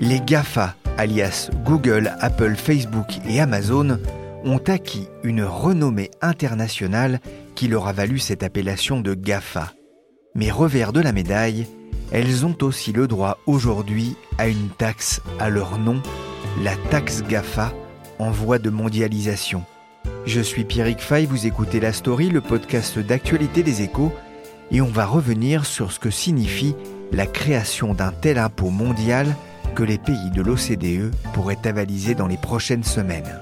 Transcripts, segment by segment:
Les GAFA, alias Google, Apple, Facebook et Amazon, ont acquis une renommée internationale qui leur a valu cette appellation de GAFA. Mais revers de la médaille, elles ont aussi le droit aujourd'hui à une taxe à leur nom, la taxe GAFA, en voie de mondialisation. Je suis Pierrick Fay, vous écoutez La Story, le podcast d'actualité des échos, et on va revenir sur ce que signifie la création d'un tel impôt mondial que les pays de l'OCDE pourraient avaliser dans les prochaines semaines.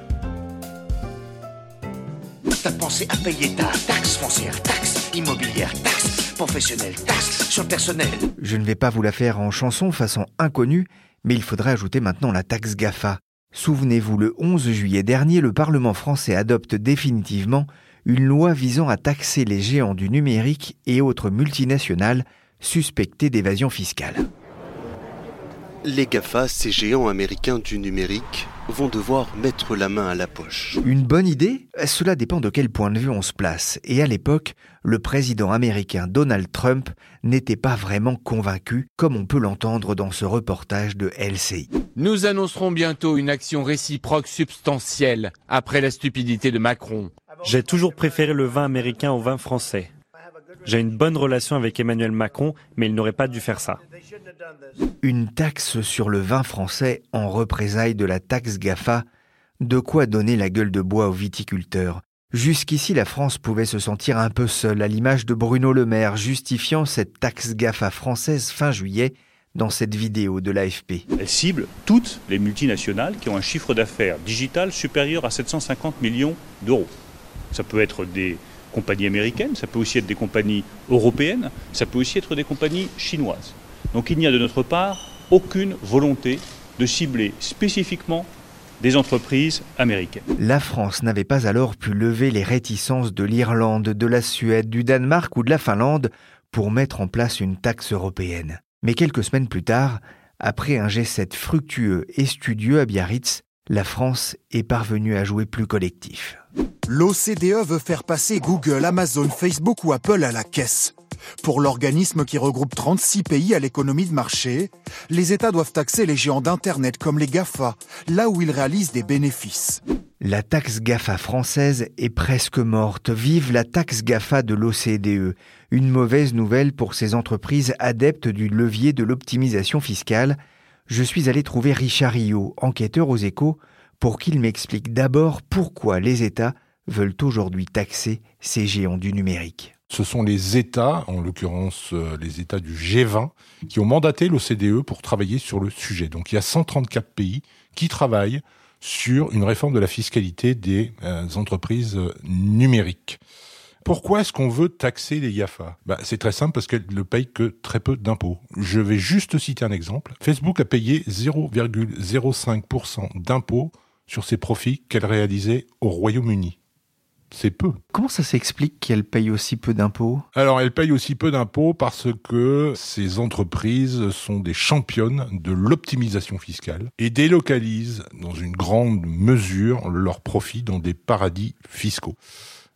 T'as pensé à payer ta taxe foncière, taxe immobilière, taxe professionnelle, taxe sur personnel. Je ne vais pas vous la faire en chanson façon inconnue, mais il faudrait ajouter maintenant la taxe GAFA. Souvenez-vous, le 11 juillet dernier, le Parlement français adopte définitivement une loi visant à taxer les géants du numérique et autres multinationales suspectés d'évasion fiscale. Les GAFA, ces géants américains du numérique, vont devoir mettre la main à la poche. Une bonne idée? Cela dépend de quel point de vue on se place. Et à l'époque, le président américain Donald Trump n'était pas vraiment convaincu, comme on peut l'entendre dans ce reportage de LCI. Nous annoncerons bientôt une action réciproque substantielle après la stupidité de Macron. J'ai toujours préféré le vin américain au vin français. J'ai une bonne relation avec Emmanuel Macron, mais il n'aurait pas dû faire ça. Une taxe sur le vin français en représailles de la taxe GAFA, de quoi donner la gueule de bois aux viticulteurs. Jusqu'ici, la France pouvait se sentir un peu seule, à l'image de Bruno Le Maire, justifiant cette taxe GAFA française fin juillet dans cette vidéo de l'AFP. Elle cible toutes les multinationales qui ont un chiffre d'affaires digital supérieur à 750 millions d'euros. Ça peut être des compagnies américaines, ça peut aussi être des compagnies européennes, ça peut aussi être des compagnies chinoises. Donc il n'y a de notre part aucune volonté de cibler spécifiquement des entreprises américaines. La France n'avait pas alors pu lever les réticences de l'Irlande, de la Suède, du Danemark ou de la Finlande pour mettre en place une taxe européenne. Mais quelques semaines plus tard, après un G7 fructueux et studieux à Biarritz, la France est parvenue à jouer plus collectif. L'OCDE veut faire passer Google, Amazon, Facebook ou Apple à la caisse. Pour l'organisme qui regroupe 36 pays à l'économie de marché, les États doivent taxer les géants d'Internet comme les GAFA, là où ils réalisent des bénéfices. La taxe GAFA française est presque morte. Vive la taxe GAFA de l'OCDE. Une mauvaise nouvelle pour ces entreprises adeptes du levier de l'optimisation fiscale. Je suis allé trouver Richard Rio, enquêteur aux échos, pour qu'il m'explique d'abord pourquoi les États veulent aujourd'hui taxer ces géants du numérique. Ce sont les États, en l'occurrence euh, les États du G20, qui ont mandaté l'OCDE pour travailler sur le sujet. Donc il y a 134 pays qui travaillent sur une réforme de la fiscalité des euh, entreprises euh, numériques. Pourquoi est-ce qu'on veut taxer les GAFA bah, C'est très simple parce qu'elles ne payent que très peu d'impôts. Je vais juste citer un exemple. Facebook a payé 0,05% d'impôts sur ses profits qu'elle réalisait au Royaume-Uni c'est peu. Comment ça s'explique qu'elle paye aussi peu d'impôts? Alors, elle paye aussi peu d'impôts parce que ces entreprises sont des championnes de l'optimisation fiscale et délocalisent dans une grande mesure leurs profits dans des paradis fiscaux.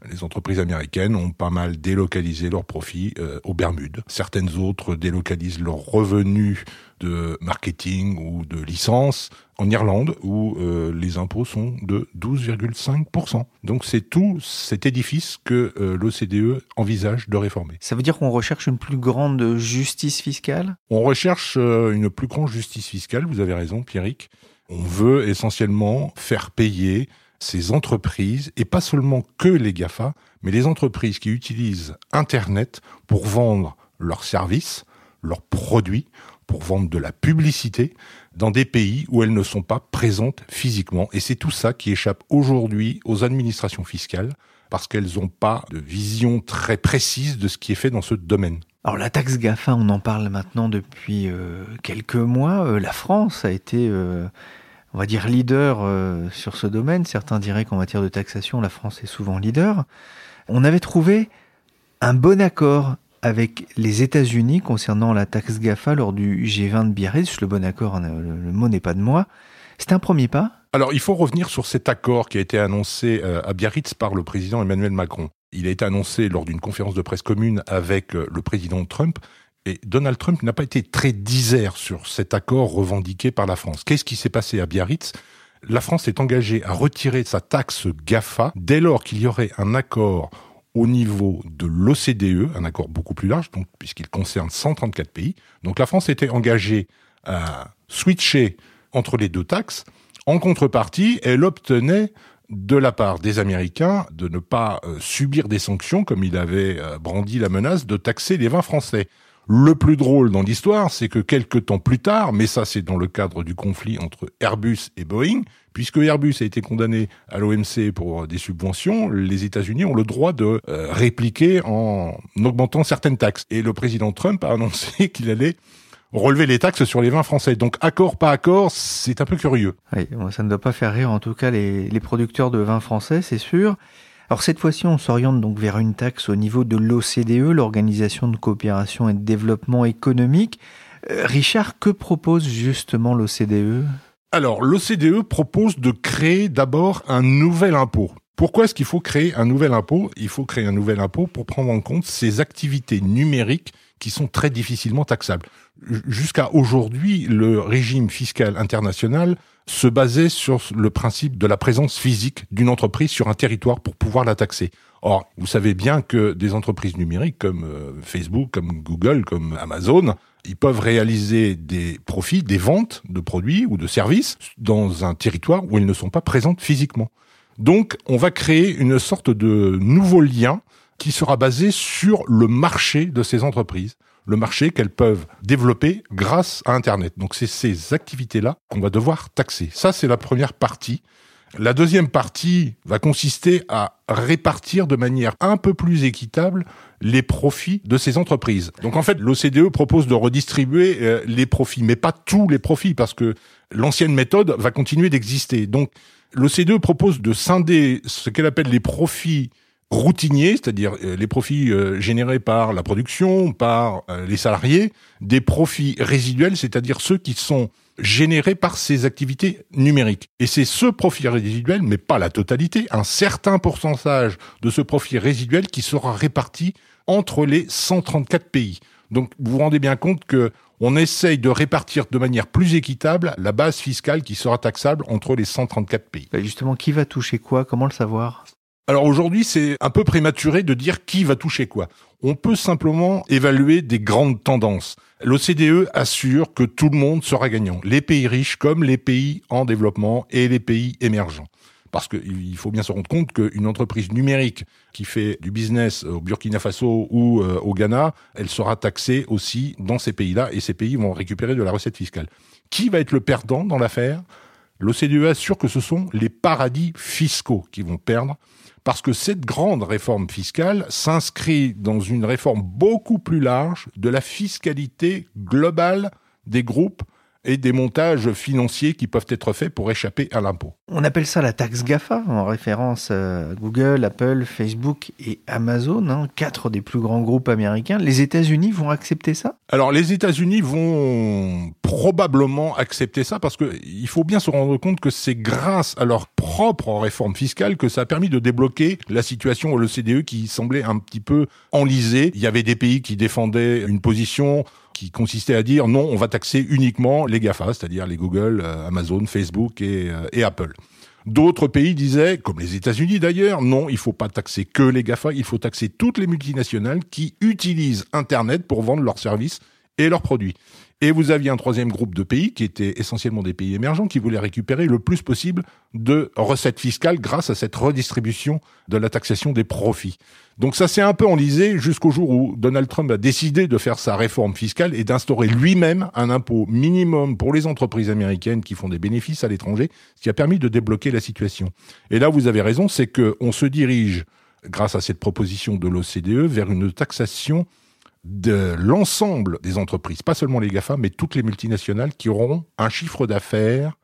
Les entreprises américaines ont pas mal délocalisé leurs profits euh, aux Bermudes. Certaines autres délocalisent leurs revenus de marketing ou de licence en Irlande où euh, les impôts sont de 12,5%. Donc c'est tout cet édifice que euh, l'OCDE envisage de réformer. Ça veut dire qu'on recherche une plus grande justice fiscale? On recherche une plus grande justice fiscale, vous avez raison Pierrick. On veut essentiellement faire payer ces entreprises, et pas seulement que les GAFA, mais les entreprises qui utilisent Internet pour vendre leurs services, leurs produits, pour vendre de la publicité dans des pays où elles ne sont pas présentes physiquement. Et c'est tout ça qui échappe aujourd'hui aux administrations fiscales parce qu'elles n'ont pas de vision très précise de ce qui est fait dans ce domaine. Alors la taxe GAFA, on en parle maintenant depuis euh, quelques mois. Euh, la France a été euh, on va dire, leader euh, sur ce domaine. Certains diraient qu'en matière de taxation, la France est souvent leader. On avait trouvé un bon accord avec les États-Unis concernant la taxe GAFA lors du G20 de Biarritz. Le bon accord, hein, le mot n'est pas de moi. C'est un premier pas Alors, il faut revenir sur cet accord qui a été annoncé euh, à Biarritz par le président Emmanuel Macron. Il a été annoncé lors d'une conférence de presse commune avec euh, le président Trump et Donald Trump n'a pas été très disert sur cet accord revendiqué par la France. Qu'est-ce qui s'est passé à Biarritz? La France est engagée à retirer sa taxe GAFA dès lors qu'il y aurait un accord au niveau de l'OCDE, un accord beaucoup plus large, puisqu'il concerne 134 pays. Donc la France était engagée à switcher entre les deux taxes. En contrepartie, elle obtenait de la part des Américains de ne pas euh, subir des sanctions, comme il avait euh, brandi la menace de taxer les vins français. Le plus drôle dans l'histoire, c'est que quelques temps plus tard, mais ça c'est dans le cadre du conflit entre Airbus et Boeing, puisque Airbus a été condamné à l'OMC pour des subventions, les États-Unis ont le droit de euh, répliquer en augmentant certaines taxes. Et le président Trump a annoncé qu'il allait relever les taxes sur les vins français. Donc accord, pas accord, c'est un peu curieux. Oui, ça ne doit pas faire rire en tout cas les, les producteurs de vins français, c'est sûr. Alors cette fois-ci, on s'oriente donc vers une taxe au niveau de l'OCDE, l'Organisation de coopération et de développement économique. Euh, Richard, que propose justement l'OCDE Alors l'OCDE propose de créer d'abord un nouvel impôt. Pourquoi est-ce qu'il faut créer un nouvel impôt? Il faut créer un nouvel impôt pour prendre en compte ces activités numériques qui sont très difficilement taxables. Jusqu'à aujourd'hui, le régime fiscal international se basait sur le principe de la présence physique d'une entreprise sur un territoire pour pouvoir la taxer. Or, vous savez bien que des entreprises numériques comme euh, Facebook, comme Google, comme Amazon, ils peuvent réaliser des profits, des ventes de produits ou de services dans un territoire où ils ne sont pas présentes physiquement. Donc, on va créer une sorte de nouveau lien qui sera basé sur le marché de ces entreprises le marché qu'elles peuvent développer grâce à Internet. Donc c'est ces activités-là qu'on va devoir taxer. Ça, c'est la première partie. La deuxième partie va consister à répartir de manière un peu plus équitable les profits de ces entreprises. Donc en fait, l'OCDE propose de redistribuer euh, les profits, mais pas tous les profits, parce que l'ancienne méthode va continuer d'exister. Donc l'OCDE propose de scinder ce qu'elle appelle les profits routiniers, c'est-à-dire euh, les profits euh, générés par la production, par euh, les salariés, des profits résiduels, c'est-à-dire ceux qui sont générés par ces activités numériques. Et c'est ce profit résiduel, mais pas la totalité, un certain pourcentage de ce profit résiduel qui sera réparti entre les 134 pays. Donc vous vous rendez bien compte que on essaye de répartir de manière plus équitable la base fiscale qui sera taxable entre les 134 pays. Bah, justement, qui va toucher quoi? Comment le savoir? Alors aujourd'hui, c'est un peu prématuré de dire qui va toucher quoi. On peut simplement évaluer des grandes tendances. L'OCDE assure que tout le monde sera gagnant, les pays riches comme les pays en développement et les pays émergents. Parce qu'il faut bien se rendre compte qu'une entreprise numérique qui fait du business au Burkina Faso ou euh, au Ghana, elle sera taxée aussi dans ces pays-là et ces pays vont récupérer de la recette fiscale. Qui va être le perdant dans l'affaire? L'OCDE assure que ce sont les paradis fiscaux qui vont perdre parce que cette grande réforme fiscale s'inscrit dans une réforme beaucoup plus large de la fiscalité globale des groupes et des montages financiers qui peuvent être faits pour échapper à l'impôt. On appelle ça la taxe GAFA, en référence à Google, Apple, Facebook et Amazon, hein, quatre des plus grands groupes américains. Les États-Unis vont accepter ça? Alors les États-Unis vont probablement accepter ça parce qu'il faut bien se rendre compte que c'est grâce à leur propre réforme fiscale que ça a permis de débloquer la situation au l'OCDE qui semblait un petit peu enlisée. Il y avait des pays qui défendaient une position qui consistait à dire non, on va taxer uniquement les GAFA, c'est-à-dire les Google, euh, Amazon, Facebook euh, et, Apple. D'autres pays disaient, comme les États-Unis d'ailleurs, non, il faut pas taxer que les GAFA, il faut taxer toutes les multinationales qui utilisent Internet pour vendre leurs services et leurs produits. Et vous aviez un troisième groupe de pays qui étaient essentiellement des pays émergents qui voulaient récupérer le plus possible de recettes fiscales grâce à cette redistribution de la taxation des profits. Donc ça s'est un peu enlisé jusqu'au jour où Donald Trump a décidé de faire sa réforme fiscale et d'instaurer lui-même un impôt minimum pour les entreprises américaines qui font des bénéfices à l'étranger, ce qui a permis de débloquer la situation. Et là, vous avez raison, c'est qu'on se dirige, grâce à cette proposition de l'OCDE, vers une taxation de l'ensemble des entreprises, pas seulement les GAFA, mais toutes les multinationales qui auront un chiffre d'affaires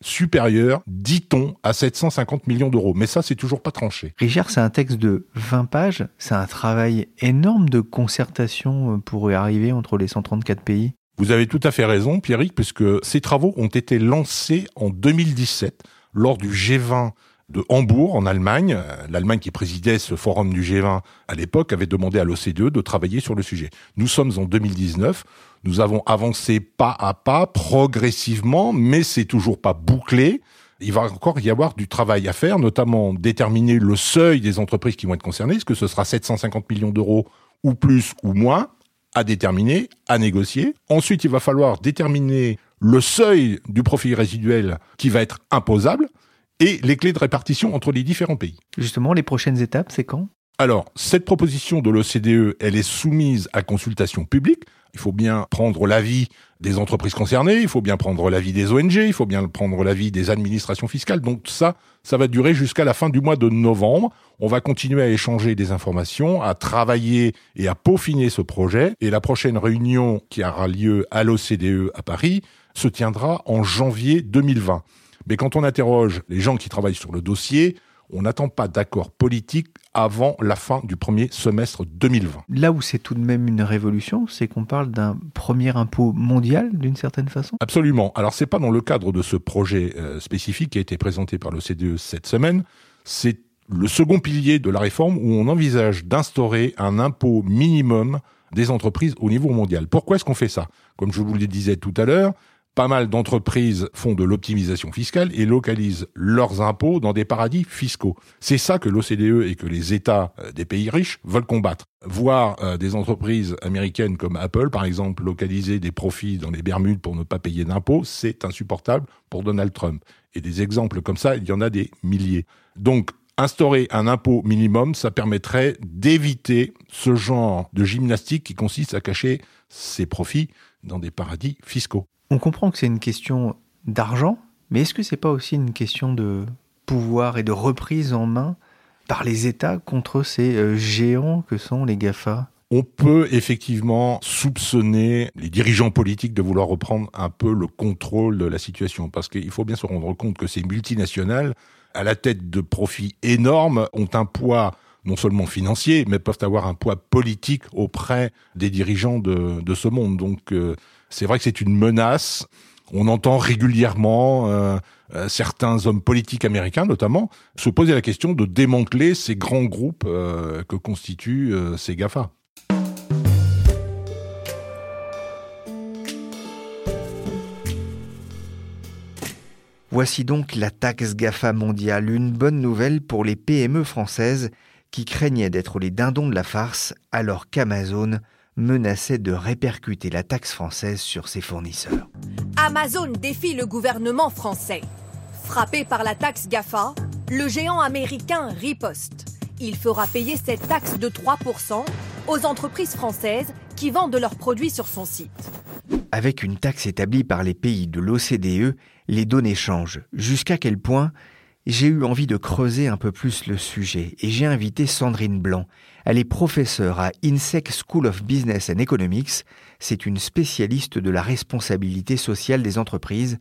supérieur, dit-on, à 750 millions d'euros. Mais ça, c'est toujours pas tranché. Richard, c'est un texte de 20 pages. C'est un travail énorme de concertation euh, pour y arriver entre les 134 pays. Vous avez tout à fait raison, Pierrick, puisque ces travaux ont été lancés en 2017 lors du G20 de Hambourg, en Allemagne. L'Allemagne qui présidait ce forum du G20 à l'époque avait demandé à l'OCDE de travailler sur le sujet. Nous sommes en 2019. Nous avons avancé pas à pas, progressivement, mais c'est toujours pas bouclé. Il va encore y avoir du travail à faire, notamment déterminer le seuil des entreprises qui vont être concernées. Est-ce que ce sera 750 millions d'euros ou plus ou moins à déterminer, à négocier. Ensuite, il va falloir déterminer le seuil du profit résiduel qui va être imposable et les clés de répartition entre les différents pays. Justement, les prochaines étapes, c'est quand? Alors, cette proposition de l'OCDE, elle est soumise à consultation publique. Il faut bien prendre l'avis des entreprises concernées, il faut bien prendre l'avis des ONG, il faut bien prendre l'avis des administrations fiscales. Donc ça, ça va durer jusqu'à la fin du mois de novembre. On va continuer à échanger des informations, à travailler et à peaufiner ce projet. Et la prochaine réunion qui aura lieu à l'OCDE à Paris se tiendra en janvier 2020. Mais quand on interroge les gens qui travaillent sur le dossier, on n'attend pas d'accord politique avant la fin du premier semestre 2020. Là où c'est tout de même une révolution, c'est qu'on parle d'un premier impôt mondial d'une certaine façon Absolument. Alors c'est pas dans le cadre de ce projet euh, spécifique qui a été présenté par l'OCDE cette semaine, c'est le second pilier de la réforme où on envisage d'instaurer un impôt minimum des entreprises au niveau mondial. Pourquoi est-ce qu'on fait ça? Comme je vous le disais tout à l'heure, pas mal d'entreprises font de l'optimisation fiscale et localisent leurs impôts dans des paradis fiscaux. C'est ça que l'OCDE et que les États euh, des pays riches veulent combattre. Voir euh, des entreprises américaines comme Apple, par exemple, localiser des profits dans les Bermudes pour ne pas payer d'impôts, c'est insupportable pour Donald Trump. Et des exemples comme ça, il y en a des milliers. Donc, instaurer un impôt minimum, ça permettrait d'éviter ce genre de gymnastique qui consiste à cacher ses profits dans des paradis fiscaux. On comprend que c'est une question d'argent, mais est-ce que c'est pas aussi une question de pouvoir et de reprise en main par les États contre ces euh, géants que sont les GAFA on peut effectivement soupçonner les dirigeants politiques de vouloir reprendre un peu le contrôle de la situation, parce qu'il faut bien se rendre compte que ces multinationales, à la tête de profits énormes, ont un poids non seulement financier, mais peuvent avoir un poids politique auprès des dirigeants de, ce monde. Donc euh, c'est vrai que c'est une menace. On entend régulièrement euh, euh, certains hommes politiques américains, notamment, se poser la question de démanteler ces grands groupes euh, que constituent ces GAFA. Voici donc la taxe GAFA mondiale, une bonne nouvelle pour les PME françaises qui craignaient d'être les dindons de la farce alors qu'Amazon menaçait de répercuter la taxe française sur ses fournisseurs. Amazon défie le gouvernement français. Frappé par la taxe GAFA, le géant américain riposte. Il fera payer cette taxe de 3% aux entreprises françaises qui vendent leurs produits sur son site. Avec une taxe établie par les pays de l'OCDE, les données changent. Jusqu'à quel point j'ai eu envie de creuser un peu plus le sujet et j'ai invité Sandrine Blanc. Elle est professeure à INSEC School of Business and Economics. C'est une spécialiste de la responsabilité sociale des entreprises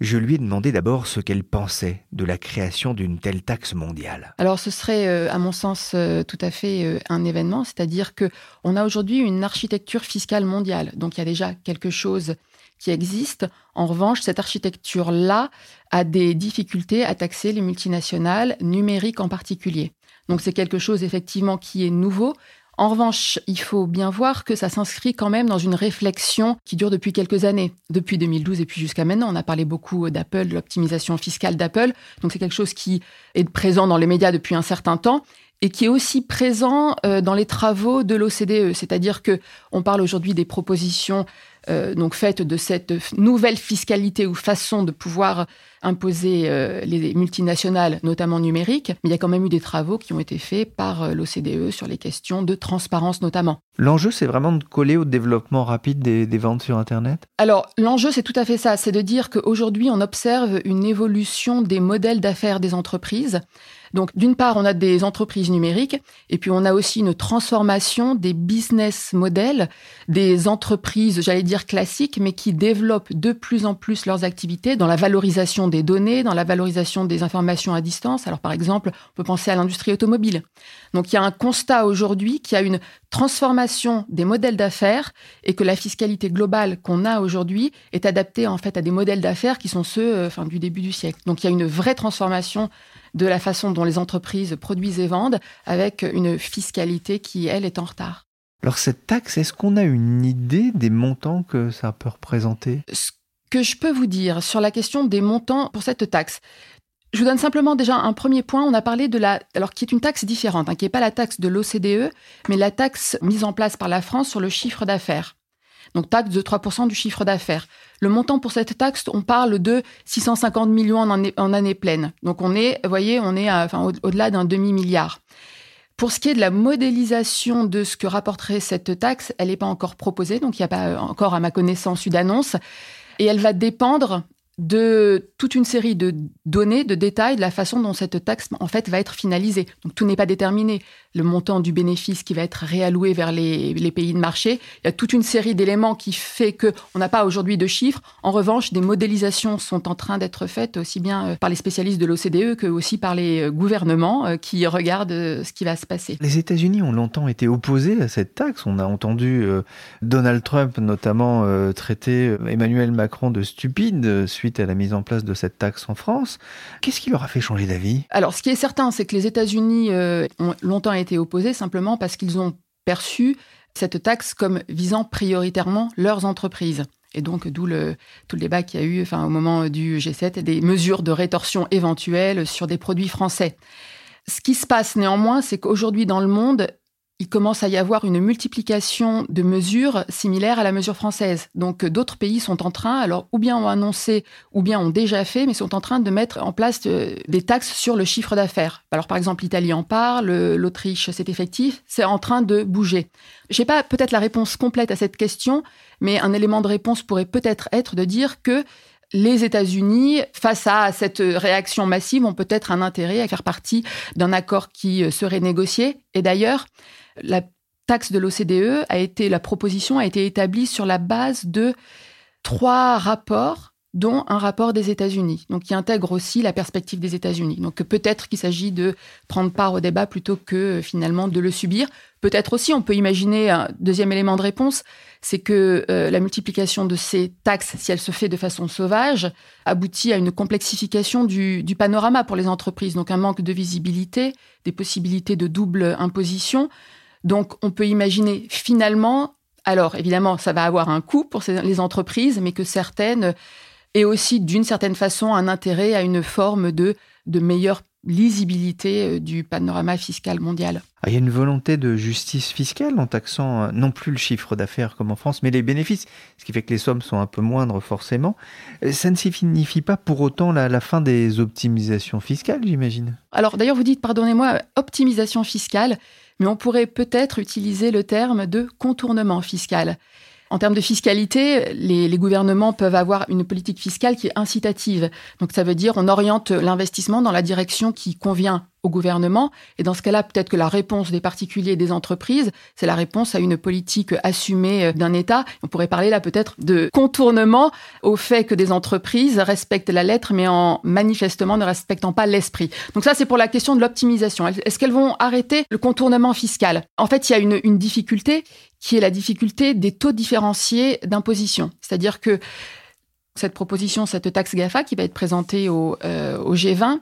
je lui ai demandé d'abord ce qu'elle pensait de la création d'une telle taxe mondiale. Alors ce serait, euh, à mon sens, euh, tout à fait euh, un événement, c'est-à-dire que on a aujourd'hui une architecture fiscale mondiale. Donc il y a déjà quelque chose qui existe. En revanche, cette architecture-là a des difficultés à taxer les multinationales numériques en particulier. Donc c'est quelque chose effectivement qui est nouveau. En revanche, il faut bien voir que ça s'inscrit quand même dans une réflexion qui dure depuis quelques années, depuis 2012 et puis jusqu'à maintenant. On a parlé beaucoup d'Apple, de l'optimisation fiscale d'Apple. Donc c'est quelque chose qui est présent dans les médias depuis un certain temps et qui est aussi présent euh, dans les travaux de l'OCDE. C'est-à-dire que on parle aujourd'hui des propositions euh, donc faites de cette nouvelle fiscalité ou façon de pouvoir imposer euh, les multinationales, notamment numériques. Mais il y a quand même eu des travaux qui ont été faits par l'OCDE sur les questions de transparence notamment. L'enjeu, c'est vraiment de coller au développement rapide des, des ventes sur Internet? Alors, l'enjeu, c'est tout à fait ça. C'est de dire qu'aujourd'hui, on observe une évolution des modèles d'affaires des entreprises. Donc, d'une part, on a des entreprises numériques, et puis on a aussi une transformation des business models des entreprises, j'allais dire classiques, mais qui développent de plus en plus leurs activités dans la valorisation des données, dans la valorisation des informations à distance. Alors, par exemple, on peut penser à l'industrie automobile. Donc, il y a un constat aujourd'hui qu'il y a une transformation des modèles d'affaires et que la fiscalité globale qu'on a aujourd'hui est adaptée en fait à des modèles d'affaires qui sont ceux euh, enfin, du début du siècle. Donc, il y a une vraie transformation de la façon dont les entreprises produisent et vendent, avec une fiscalité qui, elle, est en retard. Alors cette taxe, est-ce qu'on a une idée des montants que ça peut représenter? Ce que je peux vous dire sur la question des montants pour cette taxe, je vous donne simplement déjà un premier point. On a parlé de la, alors qui est une taxe différente, hein, qui n'est pas la taxe de l'OCDE, mais la taxe mise en place par la France sur le chiffre d'affaires donc taxe de 3% du chiffre d'affaires. Le montant pour cette taxe, on parle de 650 millions en année, pleine. Donc on est, vous voyez, on est au-delà d'un demi-milliard. Pour ce qui est de la modélisation de ce que rapporterait cette taxe, elle n'est pas encore proposée, donc il n'y a pas encore, à ma connaissance, eu d'annonce. Et elle va dépendre de toute une série de données, de détails de la façon dont cette taxe en fait va être finalisée. Donc tout n'est pas déterminé. Le montant du bénéfice qui va être réalloué vers les, pays de marché, il y a toute une série d'éléments qui fait que on n'a pas aujourd'hui de chiffres. En revanche, des modélisations sont en train d'être faites aussi bien euh, par les spécialistes de l'OCDE que aussi par les euh, gouvernements euh, qui regardent ce qui va se passer. Les États-Unis ont longtemps été opposés à cette taxe. On a entendu Donald Trump notamment traiter Emmanuel Macron de stupide à la mise en place de cette taxe en France. Qu'est-ce qui leur a fait changer d'avis? Alors, ce qui est certain, c'est que les États-Unis euh, ont longtemps été opposés simplement parce qu'ils ont perçu cette taxe comme visant prioritairement leurs entreprises. Et donc, d'où le, tout le débat qu'il y a eu enfin, au moment du G7 et des mesures de rétorsion éventuelles sur des produits français. Ce qui se passe néanmoins, c'est qu'aujourd'hui dans le monde, il commence à y avoir une multiplication de mesures similaires à la mesure française. Donc d'autres pays sont en train, alors ou bien ont annoncé, ou bien ont déjà fait, mais sont en train de mettre en place euh, des taxes sur le chiffre d'affaires. Alors par exemple, l'Italie en parle, l'Autriche, c'est effectif, c'est en train de bouger. J'ai pas peut-être la réponse complète à cette question, mais un élément de réponse pourrait peut-être être de dire que les États-Unis, face à cette réaction massive, ont peut-être un intérêt à faire partie d'un accord qui euh, serait négocié. Et d'ailleurs, la taxe de l'OCDE a été, la proposition a été établie sur la base de trois rapports dont un rapport des États-Unis, donc qui intègre aussi la perspective des États-Unis. Donc peut-être qu'il s'agit de prendre part au débat plutôt que euh, finalement de le subir. Peut-être aussi, on peut imaginer un deuxième élément de réponse, c'est que euh, la multiplication de ces taxes, si elle se fait de façon sauvage, aboutit à une complexification du, du panorama pour les entreprises, donc un manque de visibilité, des possibilités de double imposition. Donc on peut imaginer finalement, alors évidemment, ça va avoir un coût pour les entreprises, mais que certaines aient aussi d'une certaine façon un intérêt à une forme de, de meilleure lisibilité euh, du panorama fiscal mondial. Ah, il y a une volonté de justice fiscale en taxant euh, non plus le chiffre d'affaires comme en France, mais les bénéfices, ce qui fait que les sommes sont un peu moindres forcément. Euh, ça ne signifie pas pour autant la, la fin des optimisations fiscales, j'imagine. Alors d'ailleurs, vous dites, pardonnez-moi, optimisation fiscale mais on pourrait peut-être utiliser le terme de contournement fiscal. En termes de fiscalité, les, gouvernements peuvent avoir une politique fiscale qui est incitative. Donc ça veut dire on oriente l'investissement dans la direction qui convient au gouvernement. Et dans ce cas-là, peut-être que la réponse des particuliers et des entreprises, c'est la réponse à une politique assumée d'un État. On pourrait parler là peut-être de contournement au fait que des entreprises respectent la lettre, mais en manifestement ne respectant pas l'esprit. Donc ça, c'est pour la question de l'optimisation. Est-ce qu'elles vont arrêter le contournement fiscal? En fait, il y a une, difficulté qui est la difficulté des taux différenciés d'imposition. C'est-à-dire que cette proposition, cette taxe GAFA qui va être présentée au, euh, au G20,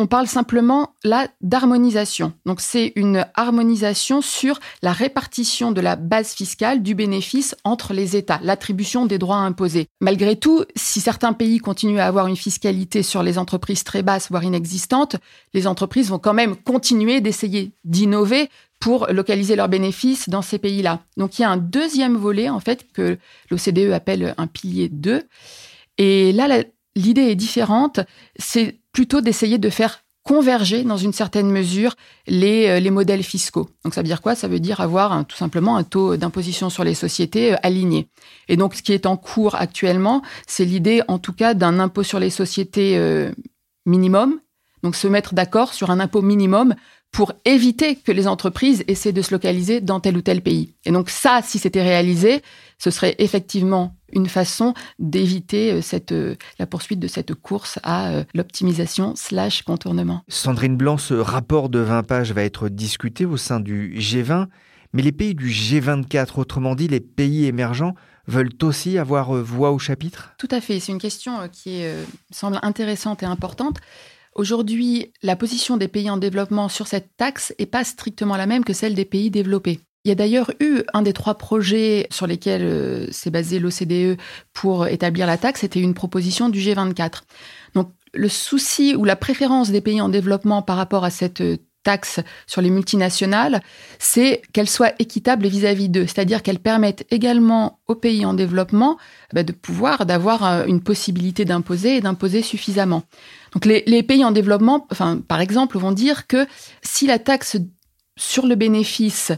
on parle simplement là d'harmonisation. Donc c'est une harmonisation sur la répartition de la base fiscale du bénéfice entre les États, l'attribution des droits imposés. Malgré tout, si certains pays continuent à avoir une fiscalité sur les entreprises très basse, voire inexistante, les entreprises vont quand même continuer d'essayer d'innover pour localiser leurs bénéfices dans ces pays-là. Donc il y a un deuxième volet en fait que l'OCDE appelle un pilier 2. Et là, l'idée est différente. C'est plutôt d'essayer de faire converger dans une certaine mesure les, euh, les modèles fiscaux. Donc ça veut dire quoi? Ça veut dire avoir tout simplement un taux d'imposition sur les sociétés euh, aligné. Et donc ce qui est en cours actuellement, c'est l'idée en tout cas d'un impôt sur les sociétés euh, minimum, donc se mettre d'accord sur un impôt minimum pour éviter que les entreprises essaient de se localiser dans tel ou tel pays. Et donc ça, si c'était réalisé, ce serait effectivement une façon d'éviter euh, cette, euh, la poursuite de cette course à euh, l'optimisation slash contournement. Sandrine Blanc, ce rapport de 20 pages va être discuté au sein du G20, mais les pays du G24, autrement dit les pays émergents, veulent aussi avoir voix au chapitre? Tout à fait, c'est une question qui semble intéressante et importante. Aujourd'hui, la position des pays en développement sur cette taxe n'est pas strictement la même que celle des pays développés. Il y a d'ailleurs eu un des trois projets sur lesquels euh, s'est basé l'OCDE pour établir la taxe, c'était une proposition du G24. Donc le souci ou la préférence des pays en développement par rapport à cette taxe sur les multinationales, c'est qu'elle soit équitable vis-à-vis d'eux, c'est-à-dire qu'elle permette également aux pays en développement bah, de pouvoir, d'avoir euh, une possibilité d'imposer et d'imposer suffisamment. Donc les, pays en développement, enfin, par exemple, vont dire que si la taxe sur le bénéfice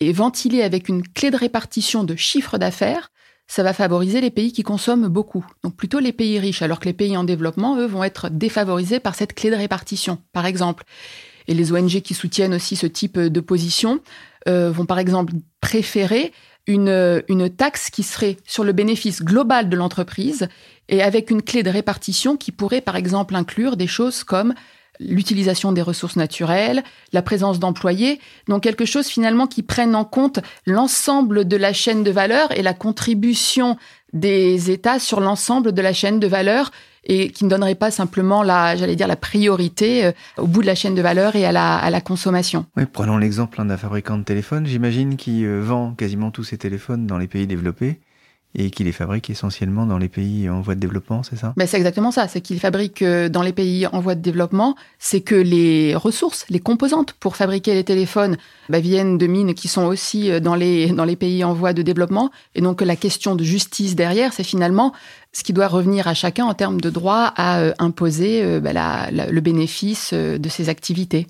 est ventilée avec une clé de répartition de chiffre d'affaires, ça va favoriser les pays qui consomment beaucoup, donc plutôt les pays riches, alors que les pays en développement, eux, vont être défavorisés par cette clé de répartition, par exemple. Et les ONG qui soutiennent aussi ce type de position euh, vont par exemple préférer une, une taxe qui serait sur le bénéfice global de l'entreprise et avec une clé de répartition qui pourrait par exemple inclure des choses comme l'utilisation des ressources naturelles, la présence d'employés, donc quelque chose finalement qui prenne en compte l'ensemble de la chaîne de valeur et la contribution des États sur l'ensemble de la chaîne de valeur et qui ne donnerait pas simplement la, j'allais dire, la priorité euh, au bout de la chaîne de valeur et à la, à la consommation. Oui, prenons l'exemple d'un fabricant de téléphones, j'imagine, qui euh, vend quasiment tous ses téléphones dans les pays développés et qui les fabrique essentiellement dans les pays en voie de développement, c'est ça? Ben C'est exactement ça, c'est qu'il fabrique euh, dans les pays en voie de développement, c'est que les ressources, les composantes pour fabriquer les téléphones ben, viennent de mines qui sont aussi euh, dans les, dans les pays en voie de développement, et donc la question de justice derrière, c'est finalement ce qui doit revenir à chacun en termes de droit à euh, imposer ben, le bénéfice de ses activités.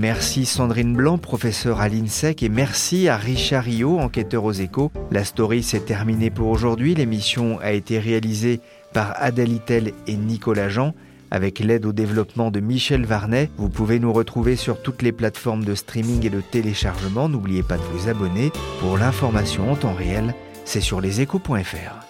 Merci Sandrine Blanc, professeure à l'INSEC, et merci à Richard Rio, enquêteur aux échos. La story s'est terminée pour aujourd'hui. L'émission a été réalisée par Adèle Itel et Nicolas Jean, avec l'aide au développement de Michel Varnet. Vous pouvez nous retrouver sur toutes les plateformes de streaming et de téléchargement. N'oubliez pas de vous abonner. Pour l'information en temps réel, c'est sur leséchos.fr.